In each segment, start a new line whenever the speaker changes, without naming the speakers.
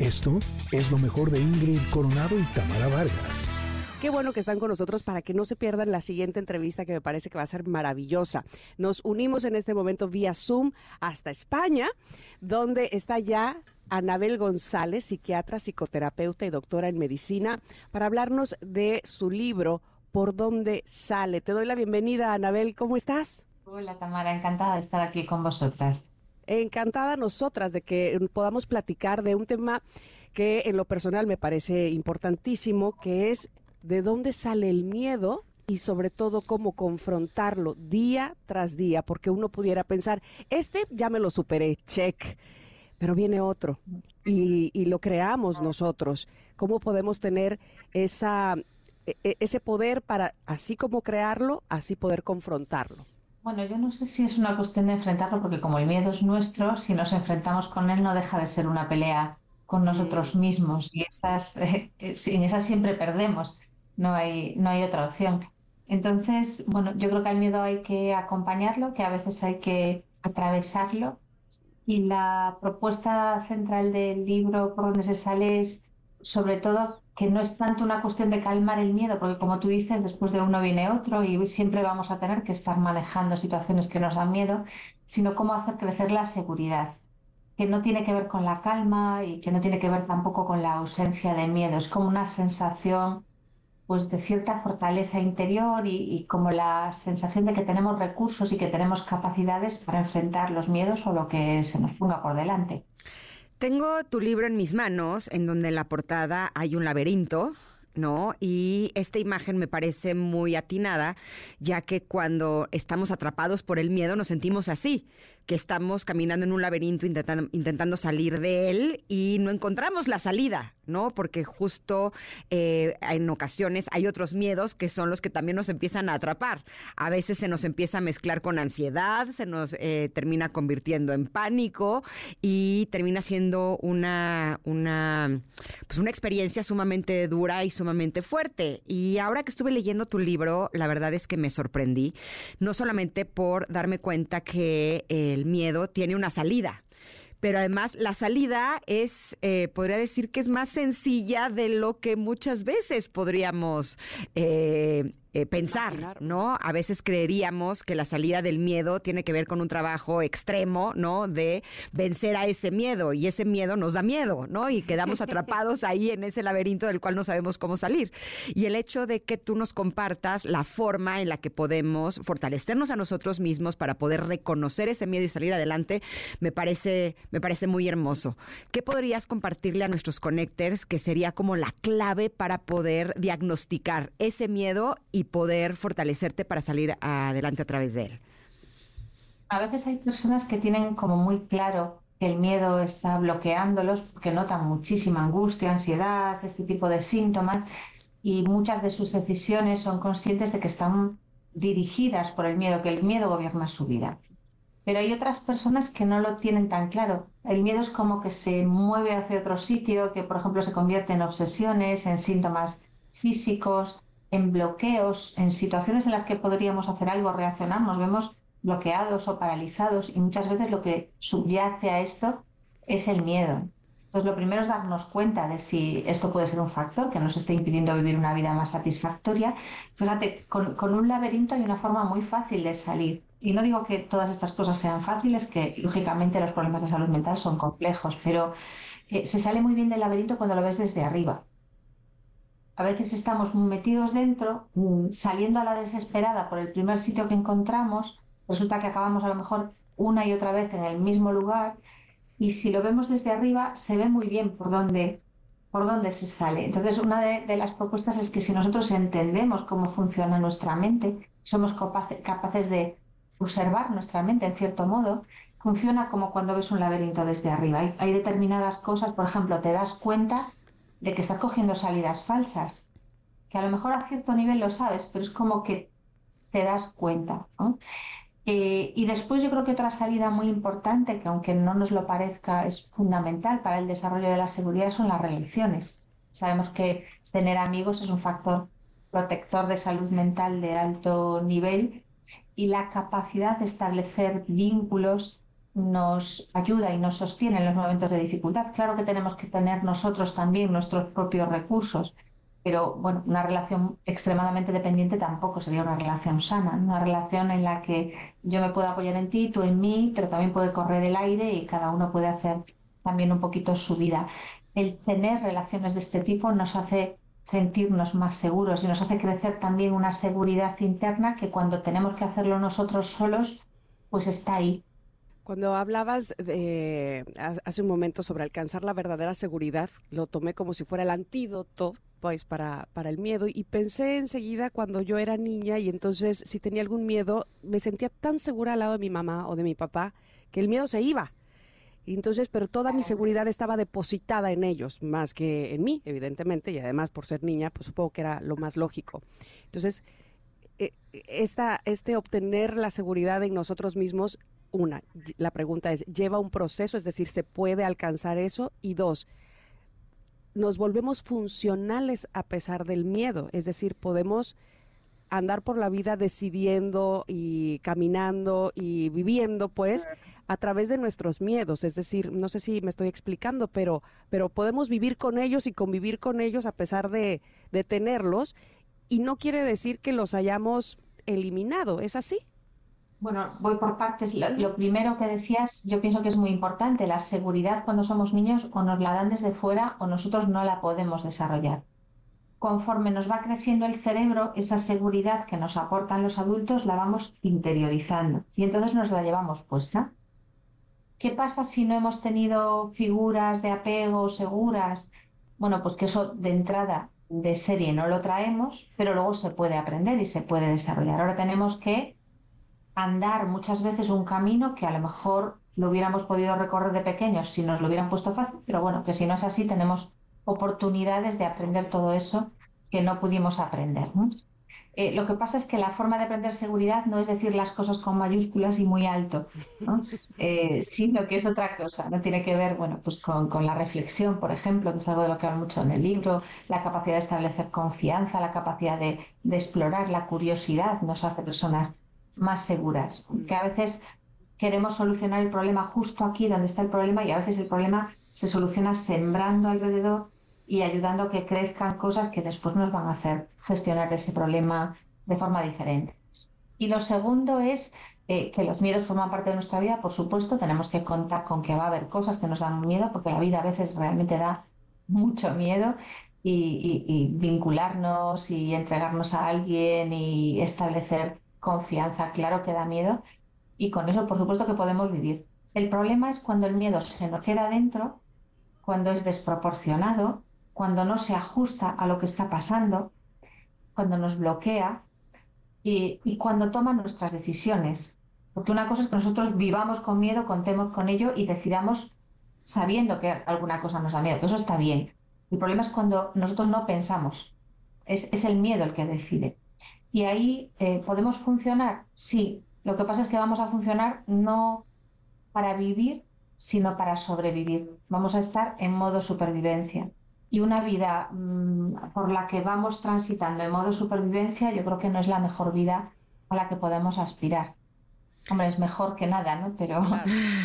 Esto es lo mejor de Ingrid Coronado y Tamara Vargas.
Qué bueno que están con nosotros para que no se pierdan la siguiente entrevista que me parece que va a ser maravillosa. Nos unimos en este momento vía Zoom hasta España, donde está ya Anabel González, psiquiatra, psicoterapeuta y doctora en medicina, para hablarnos de su libro Por dónde sale. Te doy la bienvenida, Anabel. ¿Cómo estás?
Hola, Tamara. Encantada de estar aquí con vosotras.
Encantada nosotras de que podamos platicar de un tema que en lo personal me parece importantísimo, que es de dónde sale el miedo y sobre todo cómo confrontarlo día tras día, porque uno pudiera pensar, este ya me lo superé, check, pero viene otro y, lo creamos nosotros. ¿Cómo podemos tener e, e, ese poder para, así como crearlo, así poder confrontarlo?
Bueno, yo no sé si es una cuestión de enfrentarlo, porque como el miedo es nuestro, si nos enfrentamos con él no deja de ser una pelea con nosotros mismos y esas, eh, en esas siempre perdemos no hay, no hay otra opción. Entonces, bueno, yo creo que al miedo hay que acompañarlo, que a veces hay que atravesarlo. Y la propuesta central del libro por donde se sale es, sobre todo, que no es tanto una cuestión de calmar el miedo, porque como tú dices, después de uno viene otro y siempre vamos a tener que estar manejando situaciones que nos dan miedo, sino cómo hacer crecer la seguridad, que no tiene que ver con la calma y que no tiene que ver tampoco con la ausencia de miedo, es como una sensación pues de cierta fortaleza interior y, como la sensación de que tenemos recursos y que tenemos capacidades para enfrentar los miedos o lo que se nos ponga por delante.
Tengo tu libro en mis manos, en donde en la portada hay un laberinto, ¿no? Y esta imagen me parece muy atinada, ya que cuando estamos atrapados por el miedo nos sentimos así, que estamos caminando en un laberinto intentando, intentando salir de él y no encontramos la salida, ¿no? Porque justo eh, en ocasiones hay otros miedos que son los que también nos empiezan a atrapar. A veces se nos empieza a mezclar con ansiedad, se nos eh, termina convirtiendo en pánico y termina siendo una, una, pues una experiencia sumamente dura y sumamente fuerte. Y ahora que estuve leyendo tu libro, la verdad es que me sorprendí, no solamente por darme cuenta que el el miedo tiene una salida. Pero además la salida es, eh, podría decir que es más sencilla de lo que muchas veces podríamos eh, eh, pensar, ¿no? A veces creeríamos que la salida del miedo tiene que ver con un trabajo extremo, ¿no? De vencer a ese miedo y ese miedo nos da miedo, ¿no? Y quedamos atrapados ahí en ese laberinto del cual no sabemos cómo salir. Y el hecho de que tú nos compartas la forma en la que podemos fortalecernos a nosotros mismos para poder reconocer ese miedo y salir adelante, me parece, me parece muy hermoso. ¿Qué podrías compartirle a nuestros connectors que sería como la clave para poder diagnosticar ese miedo y y poder fortalecerte para salir adelante a través de él?
A veces hay personas que tienen como muy claro que el miedo está bloqueándolos porque notan muchísima angustia, ansiedad, este tipo de síntomas y muchas de sus decisiones son conscientes de que están dirigidas por el miedo, que el miedo gobierna su vida. Pero hay otras personas que no lo tienen tan claro. El miedo es como que se mueve hacia otro sitio, que por ejemplo se convierte en obsesiones, en síntomas físicos, en bloqueos, en situaciones en las que podríamos hacer algo, reaccionar, nos vemos bloqueados o paralizados y muchas veces lo que subyace a esto es el miedo. Entonces, lo primero es darnos cuenta de si esto puede ser un factor que nos esté impidiendo vivir una vida más satisfactoria. Fíjate, con, un laberinto hay una forma muy fácil de salir. Y no digo que todas estas cosas sean fáciles, que lógicamente los problemas de salud mental son complejos, pero eh, se sale muy bien del laberinto cuando lo ves desde arriba a veces estamos metidos dentro, mm, saliendo a la desesperada por el primer sitio que encontramos, resulta que acabamos a lo mejor una y otra vez en el mismo lugar y si lo vemos desde arriba se ve muy bien por dónde, por dónde se sale. Entonces, una de, las propuestas es que si nosotros entendemos cómo funciona nuestra mente, somos capaces de observar nuestra mente en cierto modo, funciona como cuando ves un laberinto desde arriba. hay determinadas cosas, por ejemplo, te das cuenta de que estás cogiendo salidas falsas, que a lo mejor a cierto nivel lo sabes, pero es como que te das cuenta. Eh, y después yo creo que otra salida muy importante, que aunque no nos lo parezca, es fundamental para el desarrollo de la seguridad, son las relaciones. Sabemos que tener amigos es un factor protector de salud mental de alto nivel y la capacidad de establecer vínculos nos ayuda y nos sostiene en los momentos de dificultad. Claro que tenemos que tener nosotros también nuestros propios recursos, pero bueno, una relación extremadamente dependiente tampoco sería una relación sana, una relación en la que yo me puedo apoyar en ti, tú en mí, pero también puede correr el aire y cada uno puede hacer también un poquito su vida. El tener relaciones de este tipo nos hace sentirnos más seguros y nos hace crecer también una seguridad interna que cuando tenemos que hacerlo nosotros solos, pues está ahí.
Cuando hablabas de, hace un momento sobre alcanzar la verdadera seguridad, lo tomé como si fuera el antídoto pues para, para el miedo y pensé enseguida cuando yo era niña y entonces si tenía algún miedo me sentía tan segura al lado de mi mamá o de mi papá que el miedo se iba entonces, pero toda mi seguridad estaba depositada en ellos, más que en mí, evidentemente, y además por ser niña, pues supongo que era lo más lógico. Entonces, eh, esta, este obtener la seguridad en nosotros mismos, una, la pregunta es, ¿lleva un proceso? Es decir, ¿se puede alcanzar eso? Y dos, nos volvemos funcionales a pesar del miedo, es decir, podemos andar por la vida decidiendo y caminando y viviendo, pues, a través de nuestros miedos. Es decir, no sé si me estoy explicando, pero, pero podemos vivir con ellos y convivir con ellos a pesar de, de tenerlos. Y no quiere decir que los hayamos eliminado, ¿es así?
Bueno, voy por partes. Lo, primero que decías, yo pienso que es muy importante. La seguridad cuando somos niños o nos la dan desde fuera o nosotros no la podemos desarrollar. Conforme nos va creciendo el cerebro, esa seguridad que nos aportan los adultos la vamos interiorizando y entonces nos la llevamos puesta. ¿Qué pasa si no hemos tenido figuras de apego seguras? Bueno, pues que eso de entrada de serie no lo traemos, pero luego se puede aprender y se puede desarrollar. Ahora tenemos que andar muchas veces un camino que a lo mejor lo hubiéramos podido recorrer de pequeños si nos lo hubieran puesto fácil, pero bueno, que si no es así tenemos oportunidades de aprender todo eso que no pudimos aprender. Eh, lo que pasa es que la forma de aprender seguridad no es decir las cosas con mayúsculas y muy alto, eh, sino que es otra cosa. No tiene que ver, bueno, pues con, la reflexión, por ejemplo, que es algo de lo que hablo mucho en el libro, la capacidad de establecer confianza, la capacidad de, de explorar, la curiosidad nos hace personas más seguras. Que a veces queremos solucionar el problema justo aquí donde está el problema y a veces el problema se soluciona sembrando alrededor y ayudando a que crezcan cosas que después nos van a hacer gestionar ese problema de forma diferente. Y lo segundo es eh, que los miedos forman parte de nuestra vida, por supuesto, tenemos que contar con que va a haber cosas que nos dan miedo, porque la vida a veces realmente da mucho miedo y, vincularnos y entregarnos a alguien y establecer confianza, claro que da miedo y con eso por supuesto que podemos vivir. El problema es cuando el miedo se nos queda dentro, cuando es desproporcionado cuando no se ajusta a lo que está pasando, cuando nos bloquea y, cuando toma nuestras decisiones. Porque una cosa es que nosotros vivamos con miedo, contemos con ello y decidamos sabiendo que alguna cosa nos da miedo, que eso está bien. El problema es cuando nosotros no pensamos. Es, el miedo el que decide. Y ahí eh, podemos funcionar, sí. Lo que pasa es que vamos a funcionar no para vivir, sino para sobrevivir. Vamos a estar en modo supervivencia y una vida mm, por la que vamos transitando en modo supervivencia, yo creo que no es la mejor vida a la que podemos aspirar. Hombre, es mejor que nada, ¿no? Pero.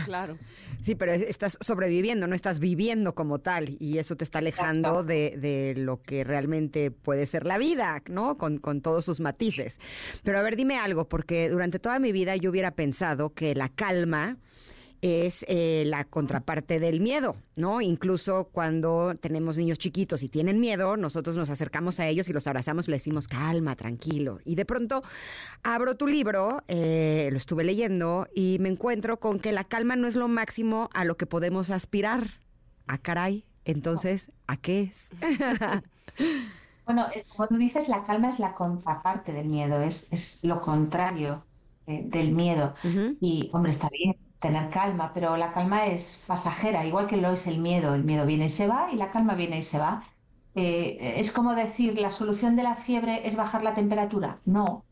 Claro.
Sí, pero estás sobreviviendo, no estás viviendo como tal, y eso te está alejando de, de, lo que realmente puede ser la vida, ¿no? Con, con todos sus matices. Pero a ver, dime algo, porque durante toda mi vida yo hubiera pensado que la calma es eh, la contraparte del miedo, ¿no? Incluso cuando tenemos niños chiquitos y tienen miedo, nosotros nos acercamos a ellos y los abrazamos y les decimos, calma, tranquilo. Y de pronto abro tu libro, eh, lo estuve leyendo y me encuentro con que la calma no es lo máximo a lo que podemos aspirar. Ah, caray, entonces, ¿a qué es?
bueno, eh, como tú dices, la calma es la contraparte del miedo, es, es lo contrario del miedo. Y, hombre, está bien, tener calma, pero la calma es pasajera, igual que lo es el miedo. El miedo viene y se va y la calma viene y se va. Eh, es como decir, ¿la solución de la fiebre es bajar la temperatura? No,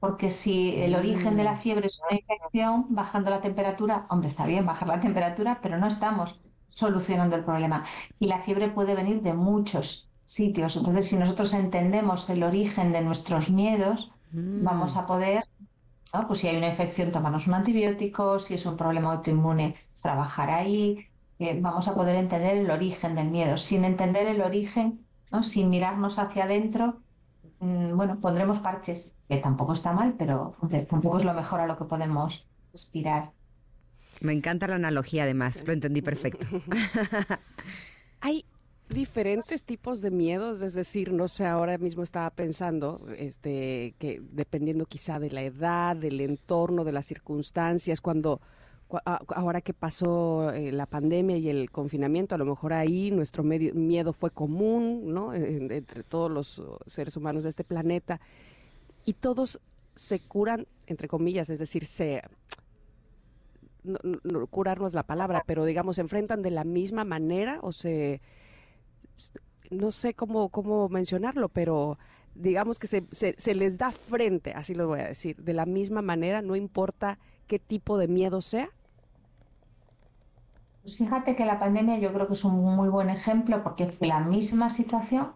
porque si el origen de la mm. fiebre es una infección, bajando la temperatura, hombre, está bien bajar la temperatura, pero no estamos solucionando el problema. Y la fiebre puede venir de muchos sitios. Entonces, si nosotros entendemos el origen de nuestros miedos, vamos mm. a poder Pues si hay una infección, tomarnos un antibiótico, si es un problema autoinmune, trabajar ahí. vamos a poder entender el origen del miedo. Sin entender el origen, ¿no? sin mirarnos hacia adentro, mm, bueno, pondremos parches, que tampoco está mal, pero tampoco es lo mejor a lo que podemos aspirar.
Me encanta la analogía, además, lo entendí perfecto.
Hay diferentes tipos de miedos, es decir, no sé, ahora mismo estaba pensando este que dependiendo quizá de la edad, del entorno, de las circunstancias, cuando ahora que pasó eh, la pandemia y el confinamiento, a lo mejor ahí nuestro miedo fue común, ¿no? entre todos los seres humanos de este planeta y todos se curan entre comillas, es decir, se no, no es la palabra, pero digamos, se enfrentan de la misma manera o se, no sé cómo, cómo mencionarlo, pero digamos que se, se, les da frente, así lo voy a decir, de la misma manera, no importa qué tipo de miedo sea.
Pues fíjate que la pandemia yo creo que es un muy buen ejemplo porque fue la misma situación,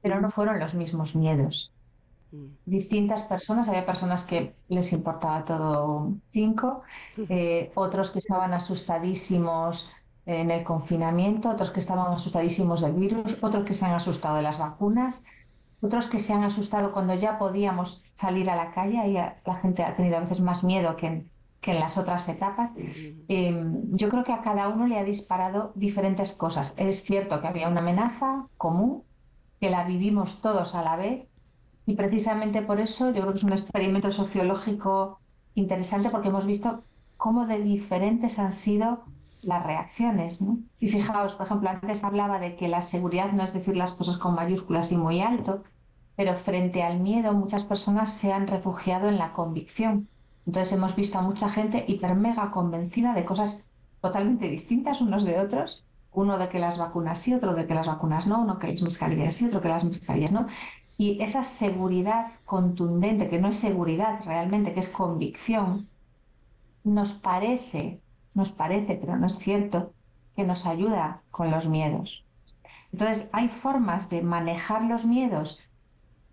pero no fueron los mismos miedos. Mm. distintas personas. Había personas que les importaba todo cinco, eh, otros que estaban asustadísimos en el confinamiento, otros que estaban asustadísimos del virus, otros que se han asustado de las vacunas, otros que se han asustado cuando ya podíamos salir a la calle y la gente ha tenido a veces más miedo que en, que en las otras etapas. Em, yo creo que a cada uno le ha disparado diferentes cosas. Es cierto que había una amenaza común, que la vivimos todos a la vez y precisamente por eso yo creo que es un experimento sociológico interesante porque hemos visto cómo de diferentes han sido las reacciones. Y fijaos, por ejemplo, antes hablaba de que la seguridad no es decir las cosas con mayúsculas y muy alto, pero frente al miedo muchas personas se han refugiado en la convicción. Entonces hemos visto a mucha gente hiper mega convencida de cosas totalmente distintas unos de otros, uno de que las vacunas sí, otro de que las vacunas no, uno que las mascarillas sí, otro que las mascarillas no. Y esa seguridad contundente, que no es seguridad realmente, que es convicción, nos parece, nos parece, pero no es cierto, que nos ayuda con los miedos. Entonces, hay formas de manejar los miedos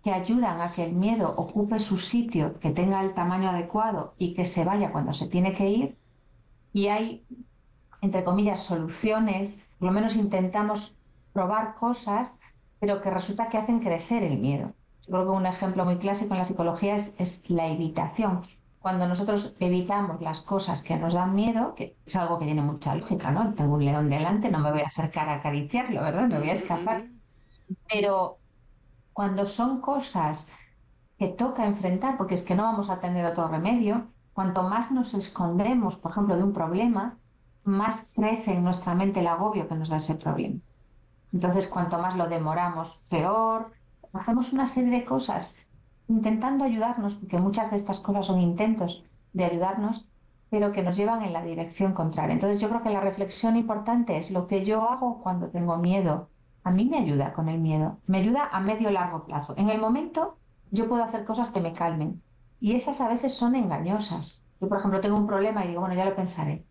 que ayudan a que el miedo ocupe su sitio, que tenga el tamaño adecuado y que se vaya cuando se tiene que ir. Y hay, entre comillas, soluciones, por lo menos intentamos probar cosas pero que resulta que hacen crecer el miedo. Yo creo que un ejemplo muy clásico en la psicología es, la evitación. Cuando nosotros evitamos las cosas que nos dan miedo, que es algo que tiene mucha lógica, ¿no? Tengo un león delante, no me voy a acercar a acariciarlo, ¿verdad? Me voy a escapar. Pero cuando son cosas que toca enfrentar, porque es que no vamos a tener otro remedio, cuanto más nos escondemos, por ejemplo, de un problema, más crece en nuestra mente el agobio que nos da ese problema. Entonces, cuanto más lo demoramos, peor. Hacemos una serie de cosas intentando ayudarnos, porque muchas de estas cosas son intentos de ayudarnos, pero que nos llevan en la dirección contraria. Entonces, yo creo que la reflexión importante es lo que yo hago cuando tengo miedo. A mí me ayuda con el miedo, me ayuda a medio largo plazo. En el momento, yo puedo hacer cosas que me calmen y esas a veces son engañosas. Yo, por ejemplo, tengo un problema y digo, bueno, ya lo pensaré.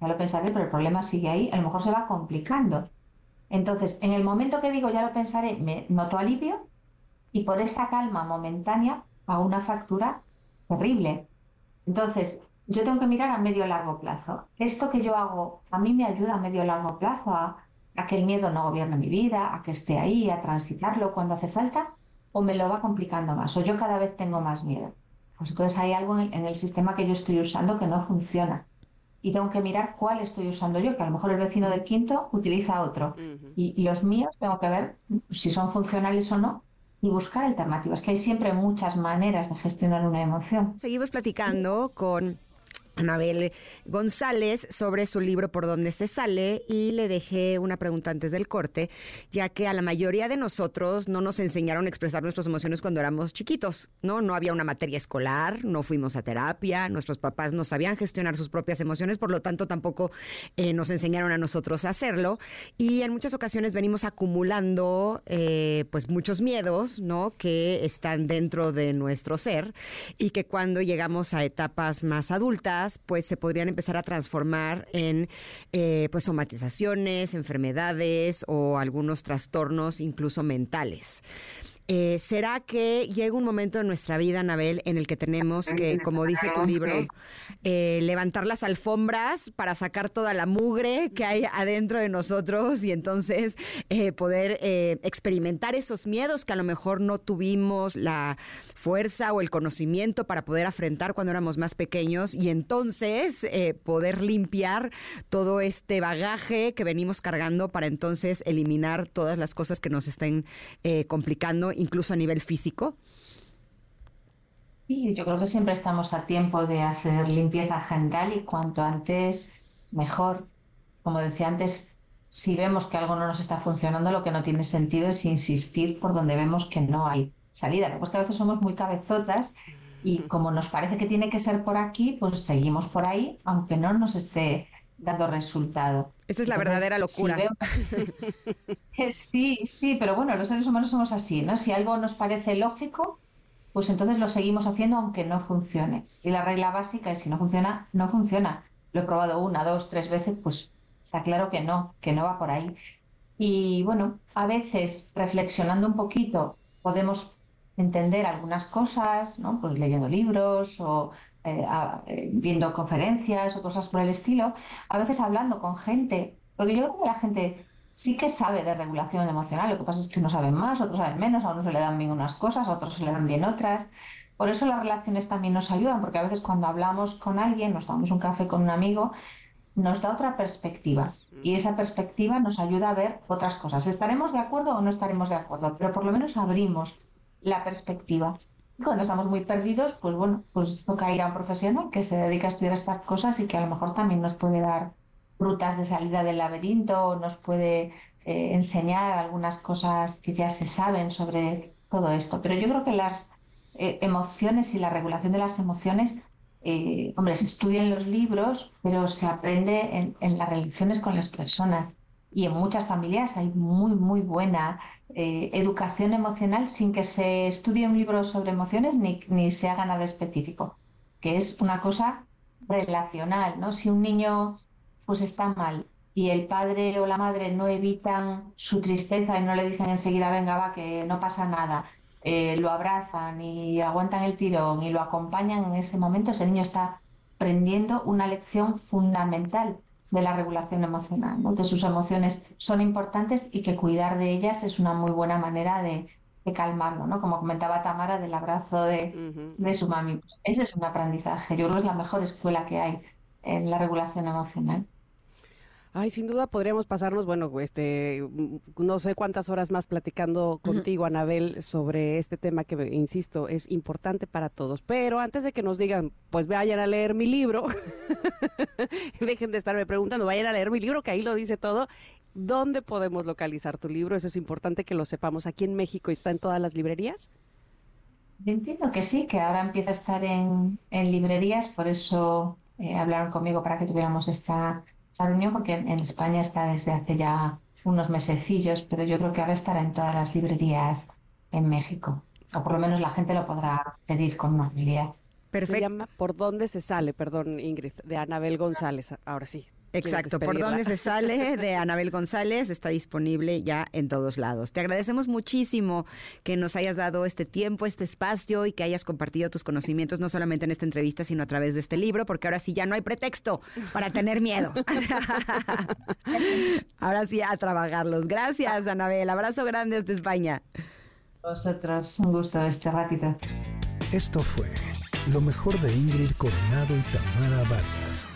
Ya lo pensaré, pero el problema sigue ahí, a lo mejor se va complicando. Entonces, en el momento que digo ya lo pensaré, me noto alivio y por esa calma momentánea hago una factura terrible. Entonces, yo tengo que mirar a medio largo plazo. Esto que yo hago a mí me ayuda a medio largo plazo a, que el miedo no gobierne mi vida, a que esté ahí, a transitarlo cuando hace falta, o me lo va complicando más, o yo cada vez tengo más miedo. Pues entonces hay algo en el sistema que yo estoy usando que no funciona y tengo que mirar cuál estoy usando yo, que a lo mejor el vecino del quinto utiliza otro. y, los míos tengo que ver si son funcionales o no y buscar alternativas, que hay siempre muchas maneras de gestionar una emoción.
Seguimos platicando con Anabel González sobre su libro Por dónde se sale y le dejé una pregunta antes del corte, ya que a la mayoría de nosotros no nos enseñaron a expresar nuestras emociones cuando éramos chiquitos, ¿no? No había una materia escolar, no fuimos a terapia, nuestros papás no sabían gestionar sus propias emociones, por lo tanto tampoco eh, nos enseñaron a nosotros a hacerlo y en muchas ocasiones venimos acumulando eh, pues muchos miedos, ¿no? Que están dentro de nuestro ser y que cuando llegamos a etapas más adultas, pues se podrían empezar a transformar en eh, pues somatizaciones, enfermedades o algunos trastornos incluso mentales. Eh, ¿Será que llega un momento en nuestra vida, Anabel, en el que tenemos que, como dice tu libro, eh, levantar las alfombras para sacar toda la mugre que hay adentro de nosotros y entonces eh, poder experimentar esos miedos que a lo mejor no tuvimos la fuerza o el conocimiento para poder afrontar cuando éramos más pequeños y entonces poder limpiar todo este bagaje que venimos cargando para entonces eliminar todas las cosas que nos estén complicando incluso a nivel físico?
Sí, yo creo que siempre estamos a tiempo de hacer limpieza general y cuanto antes mejor. Como decía antes, si vemos que algo no nos está funcionando, lo que no tiene sentido es insistir por donde vemos que no hay salida. Lo que que a veces somos muy cabezotas y como nos parece que tiene que ser por aquí, pues seguimos por ahí, aunque no nos esté dando resultado.
Esa es la verdadera locura.
sí, sí, pero bueno, los seres humanos somos así, ¿no? Si algo nos parece lógico, pues entonces lo seguimos haciendo aunque no funcione. Y la regla básica es si no funciona, no funciona. Lo he probado una, dos, tres veces, pues está claro que no, que no va por ahí. Y bueno, a veces reflexionando un poquito podemos entender algunas cosas, ¿no? Pues leyendo libros o eh, eh, viendo conferencias o cosas por el estilo, a veces hablando con gente, porque yo creo que la gente sí que sabe de regulación emocional, lo que pasa es que unos saben más, otros saben menos, a unos se le dan bien unas cosas, a otros se le dan bien otras. Por eso las relaciones también nos ayudan, porque a veces cuando hablamos con alguien, nos tomamos un café con un amigo, nos da otra perspectiva y esa perspectiva nos ayuda a ver otras cosas. ¿Estaremos de acuerdo o no estaremos de acuerdo? Pero por lo menos abrimos la perspectiva cuando estamos muy perdidos, pues bueno, pues toca ir a un profesional que se dedica a estudiar estas cosas y que a lo mejor también nos puede dar rutas de salida del laberinto, nos puede eh, enseñar algunas cosas que ya se saben sobre todo esto. Pero yo creo que las eh, emociones y la regulación de las emociones, eh, hombre, se estudia en los libros, pero se aprende en, en las relaciones con las personas. Y en muchas familias hay muy, muy buena eh, educación emocional sin que se estudie un libro sobre emociones ni, ni se haga nada específico, que es una cosa relacional, ¿no? Si un niño pues está mal y el padre o la madre no evitan su tristeza y no le dicen enseguida, venga, va, que no pasa nada, eh, lo abrazan y aguantan el tirón y lo acompañan en ese momento, ese niño está aprendiendo una lección fundamental de la regulación emocional, ¿no? que sus emociones son importantes y que cuidar de ellas es una muy buena manera de, calmarlo, ¿no? Como comentaba Tamara del abrazo de, de su mami. Pues ese es un aprendizaje. Yo creo que es la mejor escuela que hay en la regulación emocional.
Ay, sin duda podríamos pasarnos, bueno, este, no sé cuántas horas más platicando contigo, Anabel, sobre este tema que, insisto, es importante para todos. Pero antes de que nos digan, pues vayan a leer mi libro, dejen de estarme preguntando, vayan a leer mi libro, que ahí lo dice todo. ¿Dónde podemos localizar tu libro? Eso es importante que lo sepamos. ¿Aquí en México está en todas las librerías?
Entiendo que sí, que ahora empieza a estar en, librerías, por eso eh, hablaron conmigo para que tuviéramos esta esta reunión porque en España está desde hace ya unos mesecillos, pero yo creo que ahora estará en todas las librerías en México. O por lo menos la gente lo podrá pedir con facilidad.
Perfecto. Se llama ¿Por dónde se sale? Perdón, Ingrid, de Anabel González. Ahora sí.
Exacto, por dónde se sale de Anabel González está disponible ya en todos lados. Te agradecemos muchísimo que nos hayas dado este tiempo, este espacio y que hayas compartido tus conocimientos no solamente en esta entrevista, sino a través de este libro, porque ahora sí ya no hay pretexto para tener miedo. ahora sí a trabajarlos. Gracias, Anabel. Abrazo grande desde España.
Vosotros, un gusto este ratito.
Esto fue lo mejor de Ingrid Coronado y Tamara Vargas.